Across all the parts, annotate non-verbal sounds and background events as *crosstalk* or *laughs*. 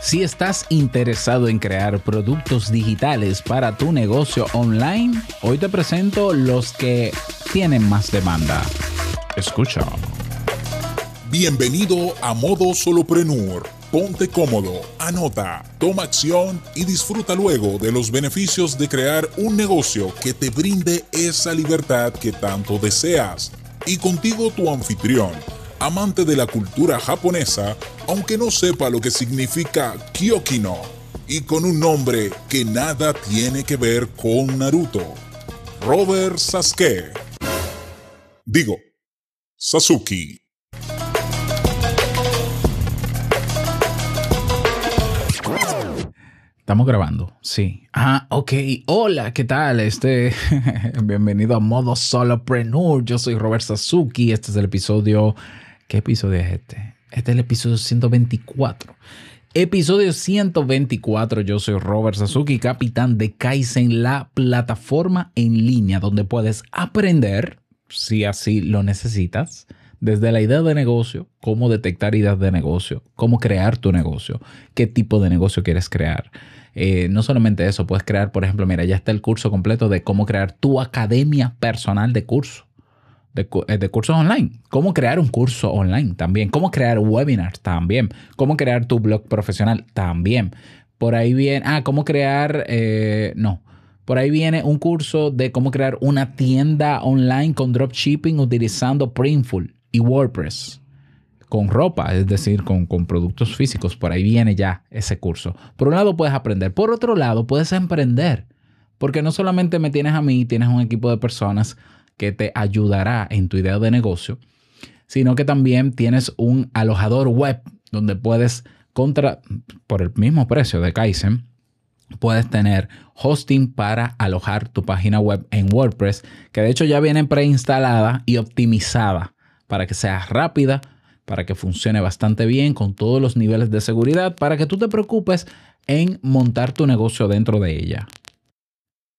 Si estás interesado en crear productos digitales para tu negocio online, hoy te presento los que tienen más demanda. Escucha. Bienvenido a Modo Soloprenur. Ponte cómodo, anota, toma acción y disfruta luego de los beneficios de crear un negocio que te brinde esa libertad que tanto deseas. Y contigo tu anfitrión amante de la cultura japonesa, aunque no sepa lo que significa Kyokino, y con un nombre que nada tiene que ver con Naruto. Robert Sasuke. Digo, Sasuke. Estamos grabando, sí. Ah, ok. Hola, ¿qué tal? Este, *laughs* bienvenido a Modo Solopreneur. Yo soy Robert Sasuki. Este es el episodio ¿Qué episodio es este? Este es el episodio 124. Episodio 124. Yo soy Robert Sasuki, capitán de Kaizen, la plataforma en línea donde puedes aprender, si así lo necesitas, desde la idea de negocio, cómo detectar ideas de negocio, cómo crear tu negocio, qué tipo de negocio quieres crear. Eh, no solamente eso, puedes crear, por ejemplo, mira, ya está el curso completo de cómo crear tu academia personal de curso. Eh, de, cursos online. Cómo crear un curso online también. Cómo crear webinars también. Cómo crear tu blog profesional también. Por ahí viene, ah, cómo crear, eh, no. Por ahí viene un curso de cómo crear una tienda online con dropshipping utilizando Printful y WordPress. Con ropa, es decir, con, con productos físicos. Por ahí viene ya ese curso. Por un lado puedes aprender. Por otro lado puedes emprender. Porque no solamente me tienes a mí, tienes un equipo de personas que te ayudará en tu idea de negocio, sino que también tienes un alojador web donde puedes contra por el mismo precio de Kaizen puedes tener hosting para alojar tu página web en WordPress, que de hecho ya viene preinstalada y optimizada para que sea rápida, para que funcione bastante bien con todos los niveles de seguridad, para que tú te preocupes en montar tu negocio dentro de ella.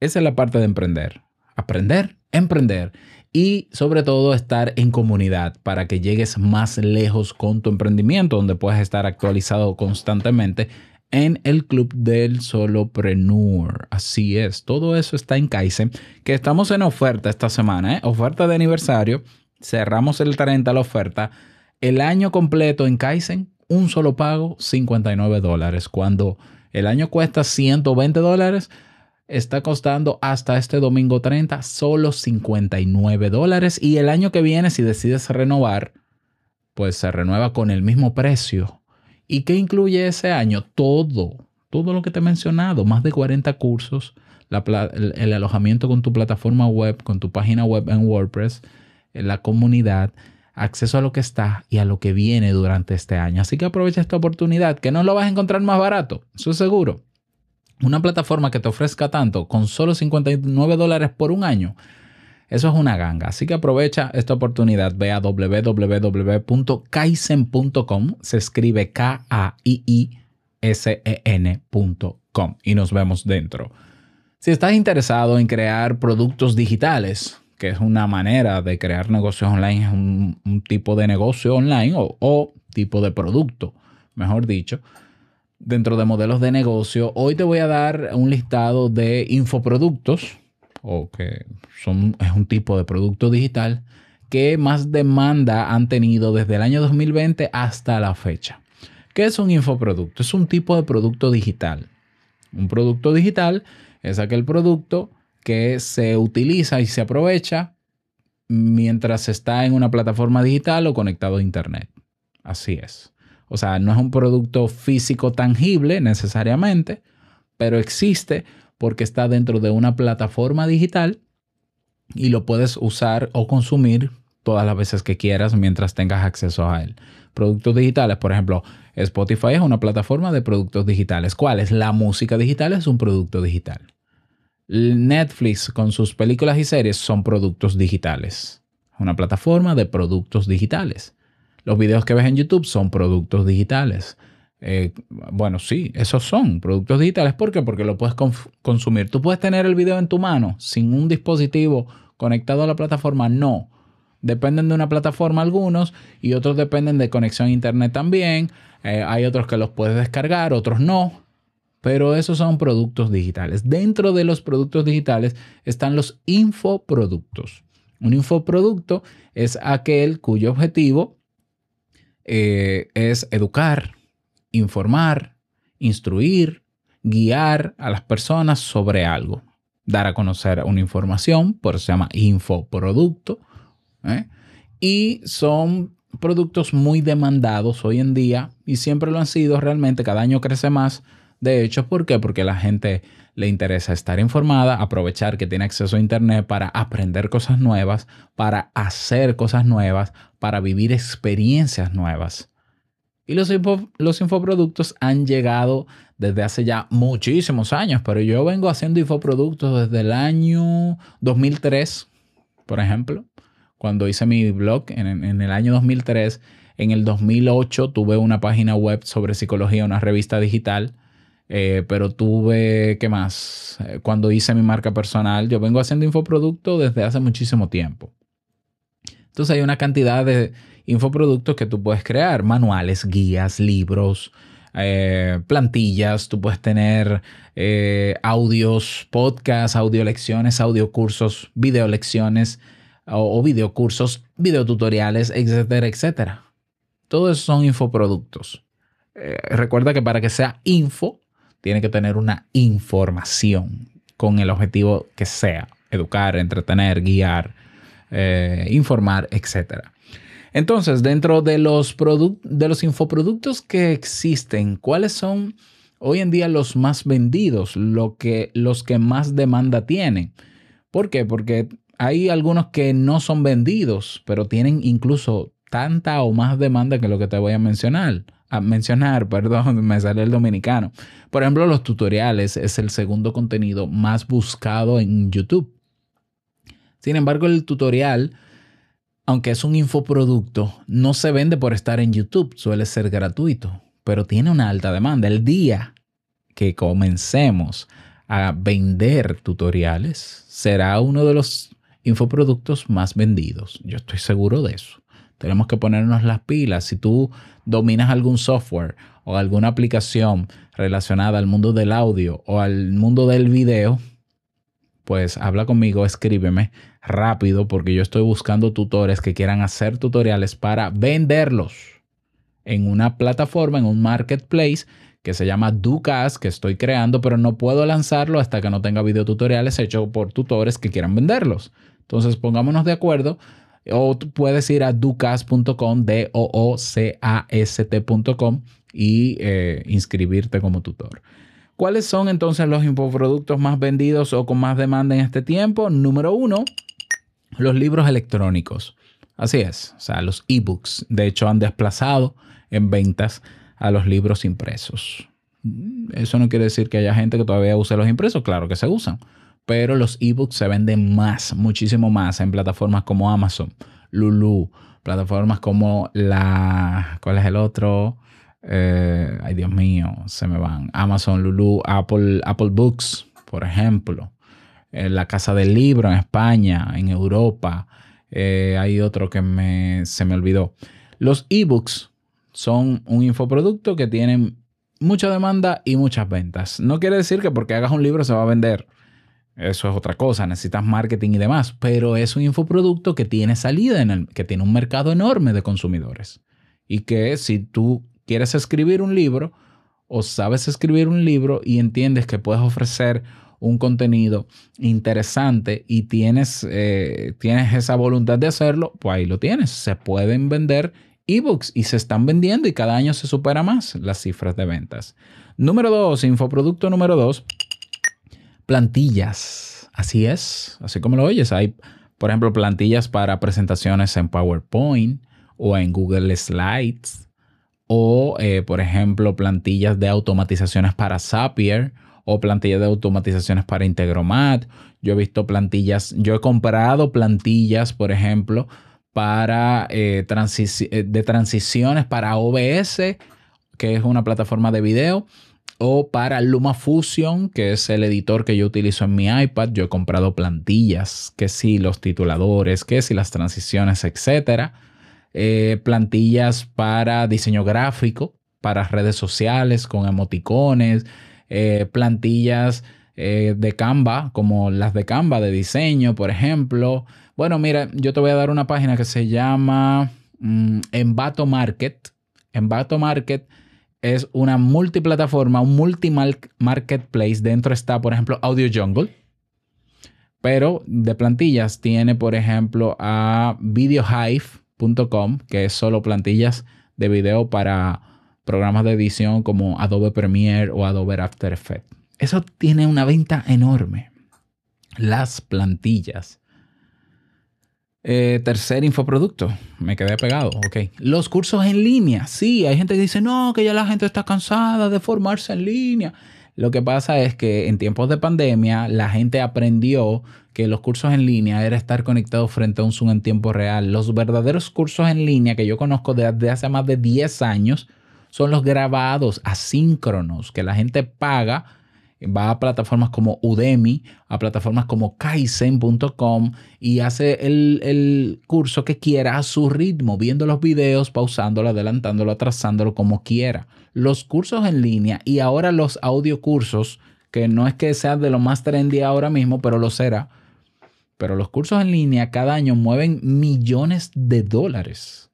Esa es la parte de emprender. Aprender emprender y sobre todo estar en comunidad para que llegues más lejos con tu emprendimiento, donde puedes estar actualizado constantemente en el club del solopreneur. Así es, todo eso está en Kaizen, que estamos en oferta esta semana, ¿eh? oferta de aniversario. Cerramos el 30 la oferta. El año completo en Kaizen, un solo pago, 59 dólares. Cuando el año cuesta 120 dólares, está costando hasta este domingo 30 solo 59 dólares y el año que viene si decides renovar, pues se renueva con el mismo precio. ¿Y qué incluye ese año? Todo, todo lo que te he mencionado, más de 40 cursos, el, el, alojamiento con tu plataforma web, con tu página web en WordPress, en la comunidad, acceso a lo que está y a lo que viene durante este año. Así que aprovecha esta oportunidad, que no lo vas a encontrar más barato, eso es seguro una plataforma que te ofrezca tanto con solo 59 dólares por un año, eso es una ganga. Así que aprovecha esta oportunidad. Ve a www.kaizen.com. Se escribe K-A-I-I-S-E-N.com. Y nos vemos dentro. Si estás interesado en crear productos digitales, que es una manera de crear negocios online, es un, tipo de negocio online o tipo de producto, mejor dicho dentro de modelos de negocio, hoy te voy a dar un listado de infoproductos, o que son, es un tipo de producto digital, que más demanda han tenido desde el año 2020 hasta la fecha. ¿Qué es un infoproducto? Es un tipo de producto digital. Un producto digital es aquel producto que se utiliza y se aprovecha mientras está en una plataforma digital o conectado a Internet. Así es. O sea, no es un producto físico tangible necesariamente, pero existe porque está dentro de una plataforma digital y lo puedes usar o consumir todas las veces que quieras mientras tengas acceso a él. Productos digitales, por ejemplo, Spotify es una plataforma de productos digitales. ¿Cuál es? La música digital es un producto digital. Netflix con sus películas y series son productos digitales. Una plataforma de productos digitales. Los videos que ves en YouTube son productos digitales. Eh, bueno, sí, esos son productos digitales. ¿Por qué? Porque lo puedes consumir. ¿Tú puedes tener el video en tu mano sin un dispositivo conectado a la plataforma? No. Dependen de una plataforma algunos y otros dependen de conexión a internet también. Eh, hay otros que los puedes descargar, otros no. Pero esos son productos digitales. Dentro de los productos digitales están los infoproductos. Un infoproducto es aquel cuyo objetivo eh, es educar, informar, instruir, guiar a las personas sobre algo, dar a conocer una información, por eso se llama infoproducto. ¿eh? Y son productos muy demandados hoy en día y siempre lo han sido realmente, cada año crece más. De hecho, ¿por qué? Porque a la gente le interesa estar informada, aprovechar que tiene acceso a Internet para aprender cosas nuevas, para hacer cosas nuevas, para vivir experiencias nuevas. Y los, los infoproductos han llegado desde hace ya muchísimos años, pero yo vengo haciendo infoproductos desde el año 2003, por ejemplo, cuando hice mi blog en, en el año 2003. En el 2008 tuve una página web sobre psicología, una revista digital. Eh, pero tuve, ¿qué más? Eh, cuando hice mi marca personal, yo vengo haciendo infoproductos desde hace muchísimo tiempo. Entonces hay una cantidad de infoproductos que tú puedes crear, manuales, guías, libros, eh, plantillas, tú puedes tener eh, audios, podcasts, audio lecciones, audio cursos, video lecciones o, video cursos, video tutoriales, etcétera, etcétera. Todo eso son infoproductos. Eh, recuerda que para que sea info, tiene que tener una información con el objetivo que sea, educar, entretener, guiar, informar, etcétera. Entonces, dentro de los, de los infoproductos que existen, ¿cuáles son hoy en día los más vendidos, lo que, los que más demanda tienen? ¿Por qué? Porque hay algunos que no son vendidos, pero tienen incluso tanta o más demanda que lo que te voy a mencionar. A mencionar, *laughs* perdón, me sale el dominicano. Por ejemplo, los tutoriales es el segundo contenido más buscado en YouTube. Sin embargo, el tutorial aunque es un infoproducto, no se vende por estar en YouTube, suele ser gratuito, pero tiene una alta demanda. El día que comencemos a vender tutoriales, será uno de los infoproductos más vendidos. Yo estoy seguro de eso. Tenemos que ponernos las pilas. Si tú dominas algún software o alguna aplicación relacionada al mundo del audio o al mundo del video, pues habla conmigo, escríbeme rápido porque yo estoy buscando tutores que quieran hacer tutoriales para venderlos en una plataforma, en un marketplace que se llama Ducas que estoy creando, pero no puedo lanzarlo hasta que no tenga videotutoriales hechos por tutores que quieran venderlos. Entonces pongámonos de acuerdo o puedes ir a ducas.com, d o o c a s t.com y eh, inscribirte como tutor. ¿Cuáles son entonces los infoproductos más vendidos o con más demanda en este tiempo? Número uno, los libros electrónicos. Así es, o sea, los ebooks. De hecho, han desplazado en ventas a los libros impresos. Eso no quiere decir que haya gente que todavía use los impresos, claro que se usan, pero los ebooks se venden más, muchísimo más en plataformas como Amazon, Lulu, plataformas como la, ¿cuál es el otro? Eh, ay, Dios mío, se me van. Amazon, Lulu, Apple, Apple Books, por ejemplo. En la Casa del Libro en España, en Europa. Eh, hay otro que me, se me olvidó. Los ebooks son un infoproducto que tienen mucha demanda y muchas ventas. No quiere decir que porque hagas un libro se va a vender. Eso es otra cosa, necesitas marketing y demás, pero es un infoproducto que tiene salida, en el, que tiene un mercado enorme de consumidores. Y que si tú quieres escribir un libro o sabes escribir un libro y entiendes que puedes ofrecer un contenido interesante y tienes, eh, tienes esa voluntad de hacerlo, pues ahí lo tienes. Se pueden vender ebooks y se están vendiendo y cada año se supera más las cifras de ventas. Número dos, infoproducto número dos, plantillas. Así es, así como lo oyes. Hay, por ejemplo, plantillas para presentaciones en PowerPoint o en Google Slides o, eh, por ejemplo, plantillas de automatizaciones para Zapier o plantillas de automatizaciones para Integromat. Yo he visto plantillas, yo he comprado plantillas, por ejemplo, para eh, eh, de transiciones para OBS, que es una plataforma de video, o para LumaFusion, que es el editor que yo utilizo en mi iPad. Yo he comprado plantillas, que sí, los tituladores, que sí, las transiciones, etcétera. Eh, plantillas para diseño gráfico, para redes sociales con emoticones, eh, plantillas eh, de Canva, como las de Canva de diseño, por ejemplo. Bueno, mira, yo te voy a dar una página que se llama mm, Envato Market. Envato Market es una multiplataforma, un multi-marketplace. Dentro está, por ejemplo, Audio Jungle. Pero de plantillas tiene, por ejemplo, a que es solo plantillas de video para programas de edición como Adobe Premiere o Adobe After Effects. Eso tiene una venta enorme. Las plantillas. Eh, tercer infoproducto, me quedé pegado, ok. Los cursos en línea, sí, hay gente que dice, no, que ya la gente está cansada de formarse en línea. Lo que pasa es que en tiempos de pandemia la gente aprendió que los cursos en línea era estar conectado frente a un Zoom en tiempo real. Los verdaderos cursos en línea que yo conozco desde hace más de 10 años son los grabados asíncronos que la gente paga va a plataformas como Udemy, a plataformas como Kaizen.com y hace el, curso que quiera a su ritmo, viendo los videos, pausándolo, adelantándolo, atrasándolo como quiera. Los cursos en línea y ahora los audiocursos, que no es que sean de lo más trendy ahora mismo, pero lo será. Pero los cursos en línea cada año mueven millones de dólares.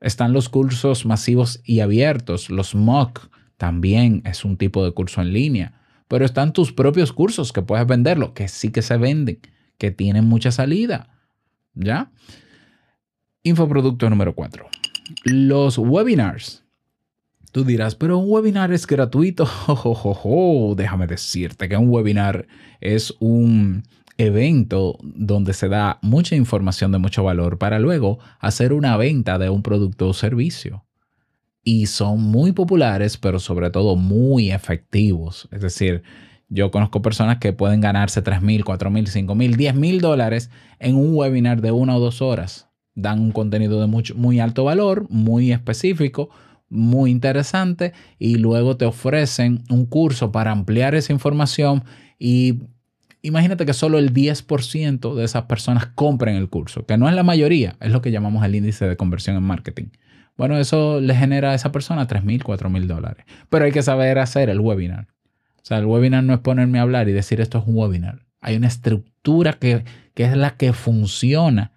Están los cursos masivos y abiertos, los MOOC también es un tipo de curso en línea pero están tus propios cursos que puedes venderlo, que sí que se venden, que tienen mucha salida. ¿Ya? Infoproducto número 4. Los webinars. Tú dirás, pero un webinar es gratuito. *laughs* Déjame decirte que un webinar es un evento donde se da mucha información de mucho valor para luego hacer una venta de un producto o servicio y son muy populares, pero sobre todo muy efectivos. Es decir, yo conozco personas que pueden ganarse 3 mil, 4 mil, 5 mil, 10 mil dólares en un webinar de una o dos horas. Dan un contenido de mucho, muy alto valor, muy específico, muy interesante y luego te ofrecen un curso para ampliar esa información y imagínate que solo el 10% de esas personas compren el curso, que no es la mayoría, es lo que llamamos el índice de conversión en marketing. Bueno, eso le genera a esa persona 3 mil, 4 mil dólares. Pero hay que saber hacer el webinar. O sea, el webinar no es ponerme a hablar y decir esto es un webinar. Hay una estructura que, es la que funciona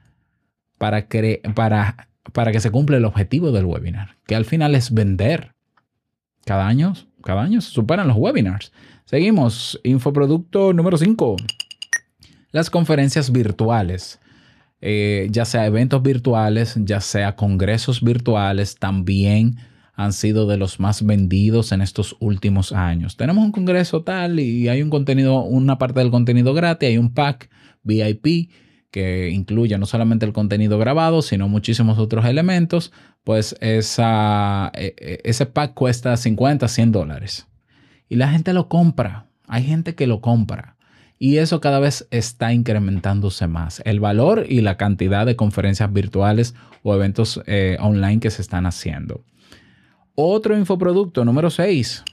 para, para, para que se cumpla el objetivo del webinar, que al final es vender. Cada año, cada año se superan los webinars. Seguimos. Infoproducto número 5. Las conferencias virtuales. Eh, ya sea eventos virtuales, ya sea congresos virtuales, también han sido de los más vendidos en estos últimos años. Tenemos un congreso tal y hay un contenido, una parte del contenido gratis, hay un pack VIP que incluye no solamente el contenido grabado, sino muchísimos otros elementos, pues e, e, ese pack cuesta 50, 100 dólares. Y la gente lo compra. Hay gente que lo compra. Y eso cada vez está incrementándose más. El valor y la cantidad de conferencias virtuales o eventos eh, online que se están haciendo. Otro infoproducto número 6.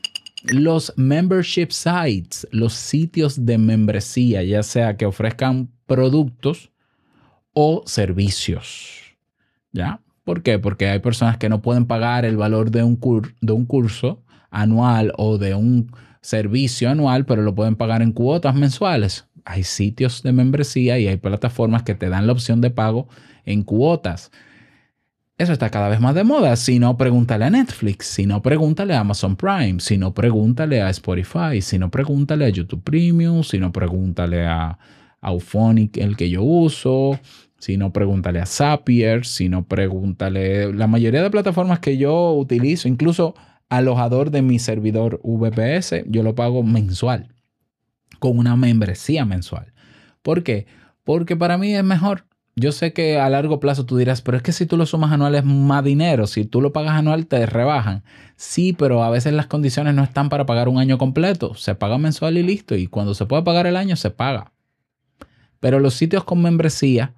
Los membership sites, los sitios de membresía, ya sea que ofrezcan productos o servicios. ¿Ya? ¿Por qué? Porque hay personas que no pueden pagar el valor de un, de un curso anual o de un servicio anual, pero lo pueden pagar en cuotas mensuales. Hay sitios de membresía y hay plataformas que te dan la opción de pago en cuotas. Eso está cada vez más de moda. Si no, pregúntale a Netflix. Si no, pregúntale a Amazon Prime. Si no, pregúntale a Spotify. Si no, pregúntale a YouTube Premium. Si no, pregúntale a Auphonic, el que yo uso. Si no, pregúntale a Zapier. Si no, pregúntale. La mayoría de plataformas que yo utilizo, incluso alojador de mi servidor VPS, yo lo pago mensual, con una membresía mensual. ¿Por qué? Porque para mí es mejor. Yo sé que a largo plazo tú dirás, pero es que si tú lo sumas anual es más dinero. Si tú lo pagas anual te rebajan. Sí, pero a veces las condiciones no están para pagar un año completo. Se paga mensual y listo. Y cuando se puede pagar el año, se paga. Pero los sitios con membresía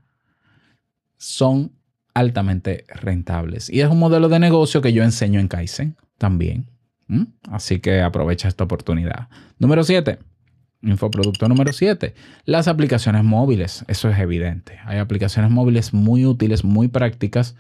son altamente rentables. Y es un modelo de negocio que yo enseño en Kaizen también. ¿Mm? Así que aprovecha esta oportunidad. Número 7. Infoproducto número 7. Las aplicaciones móviles. Eso es evidente. Hay aplicaciones móviles muy útiles, muy prácticas,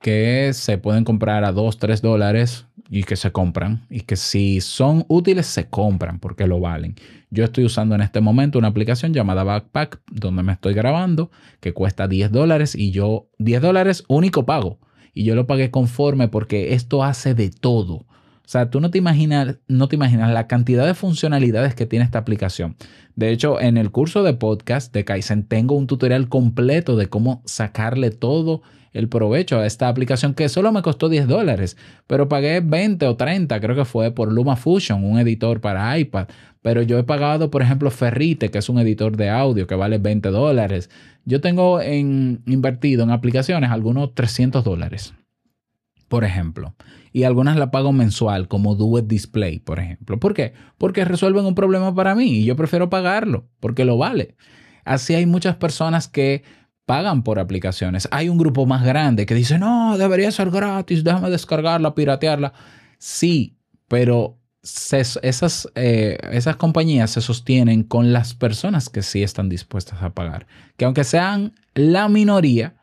que se pueden comprar a 2, 3 dólares y que se compran. Y que si son útiles, se compran porque lo valen. Yo estoy usando en este momento una aplicación llamada Backpack, donde me estoy grabando, que cuesta 10 dólares y yo, 10 dólares único pago. Y yo lo pagué conforme porque esto hace de todo. O sea, tú no te imaginas, no te imaginas la cantidad de funcionalidades que tiene esta aplicación. De hecho, en el curso de podcast de Kaizen tengo un tutorial completo de cómo sacarle todo el provecho a esta aplicación que solo me costó 10 dólares, pero pagué 20 o 30, creo que fue por LumaFusion, un editor para iPad. Pero yo he pagado, por ejemplo, Ferrite, que es un editor de audio que vale 20 dólares. Yo tengo en, invertido en aplicaciones algunos 300 dólares, por ejemplo y algunas la pago mensual, como Do It Display, por ejemplo. ¿Por qué? Porque resuelven un problema para mí y yo prefiero pagarlo porque lo vale. Así hay muchas personas que pagan por aplicaciones. Hay un grupo más grande que dice, no, debería ser gratis, déjame descargarla, piratearla. Sí, pero esas, eh, esas compañías se sostienen con las personas que sí están dispuestas a pagar. Que aunque sean la minoría,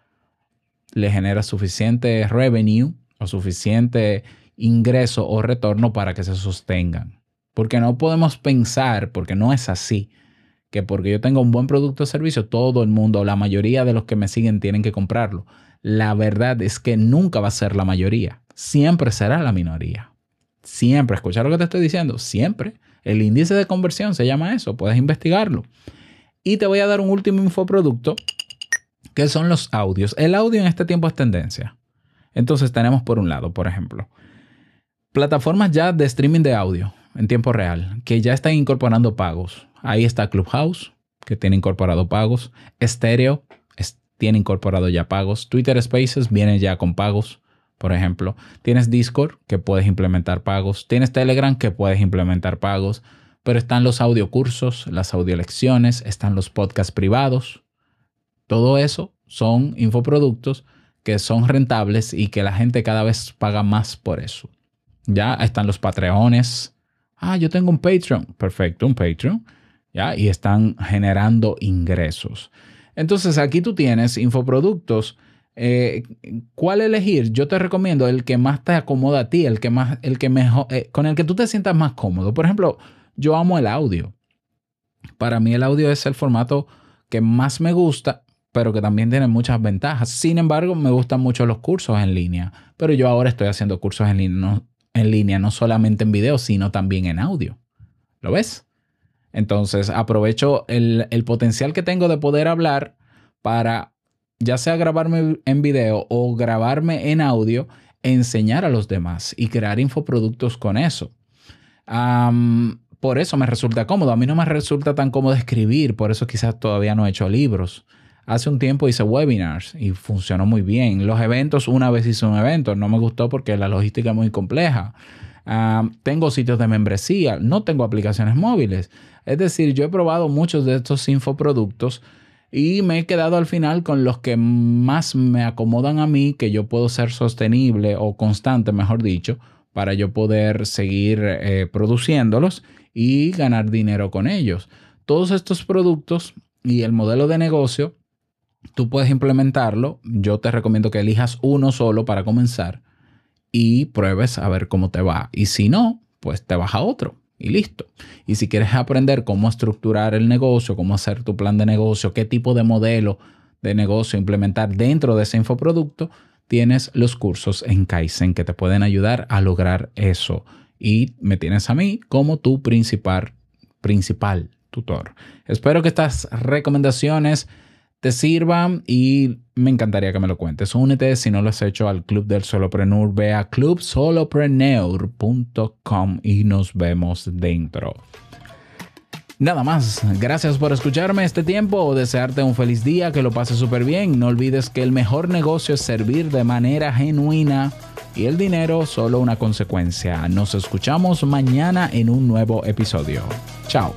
le genera suficiente revenue o suficiente ingreso o retorno para que se sostengan. Porque no podemos pensar, porque no es así, que porque yo tenga un buen producto o servicio, todo el mundo, la mayoría de los que me siguen tienen que comprarlo. La verdad es que nunca va a ser la mayoría, siempre será la minoría. Siempre, escuchar lo que te estoy diciendo, siempre. El índice de conversión se llama eso, puedes investigarlo. Y te voy a dar un último infoproducto, que son los audios. El audio en este tiempo es tendencia. Entonces tenemos por un lado, por ejemplo, plataformas ya de streaming de audio en tiempo real que ya están incorporando pagos. Ahí está Clubhouse, que tiene incorporado pagos. Stereo tiene incorporado ya pagos. Twitter Spaces viene ya con pagos, por ejemplo. Tienes Discord, que puedes implementar pagos. Tienes Telegram, que puedes implementar pagos. Pero están los audiocursos, las audiolecciones, están los podcasts privados. Todo eso son infoproductos que son rentables y que la gente cada vez paga más por eso. Ya están los Patreones. Ah, yo tengo un Patreon. Perfecto, un Patreon. Ya, y están generando ingresos. Entonces aquí tú tienes infoproductos. Eh, ¿Cuál elegir? Yo te recomiendo el que más te acomoda a ti, el que más, el que mejor, eh, con el que tú te sientas más cómodo. Por ejemplo, yo amo el audio. Para mí el audio es el formato que más me gusta pero que también tiene muchas ventajas. Sin embargo, me gustan mucho los cursos en línea, pero yo ahora estoy haciendo cursos en línea, en línea, no solamente en video, sino también en audio. ¿Lo ves? Entonces, aprovecho el, el potencial que tengo de poder hablar para ya sea grabarme en video o grabarme en audio, enseñar a los demás y crear infoproductos con eso. por eso me resulta cómodo. A mí no me resulta tan cómodo escribir, por eso quizás todavía no he hecho libros. Hace un tiempo hice webinars y funcionó muy bien. Los eventos, una vez hice un evento, no me gustó porque la logística es muy compleja. Ah, tengo sitios de membresía, no tengo aplicaciones móviles. Es decir, yo he probado muchos de estos infoproductos y me he quedado al final con los que más me acomodan a mí, que yo puedo ser sostenible o constante, mejor dicho, para yo poder seguir eh, produciéndolos y ganar dinero con ellos. Todos estos productos y el modelo de negocio tú puedes implementarlo. Yo te recomiendo que elijas uno solo para comenzar y pruebes a ver cómo te va. Y si no, pues te vas a otro y listo. Y si quieres aprender cómo estructurar el negocio, cómo hacer tu plan de negocio, qué tipo de modelo de negocio implementar dentro de ese infoproducto, tienes los cursos en Kaizen que te pueden ayudar a lograr eso. Y me tienes a mí como tu principal, principal tutor. Espero que estas recomendaciones te sirvan y me encantaría que me lo cuentes. Únete si no lo has hecho al Club del Solopreneur. Ve a clubsolopreneur.com y nos vemos dentro. Nada más, gracias por escucharme este tiempo, desearte un feliz día, que lo pases súper bien. No olvides que el mejor negocio es servir de manera genuina y el dinero solo una consecuencia. Nos escuchamos mañana en un nuevo episodio. Chao.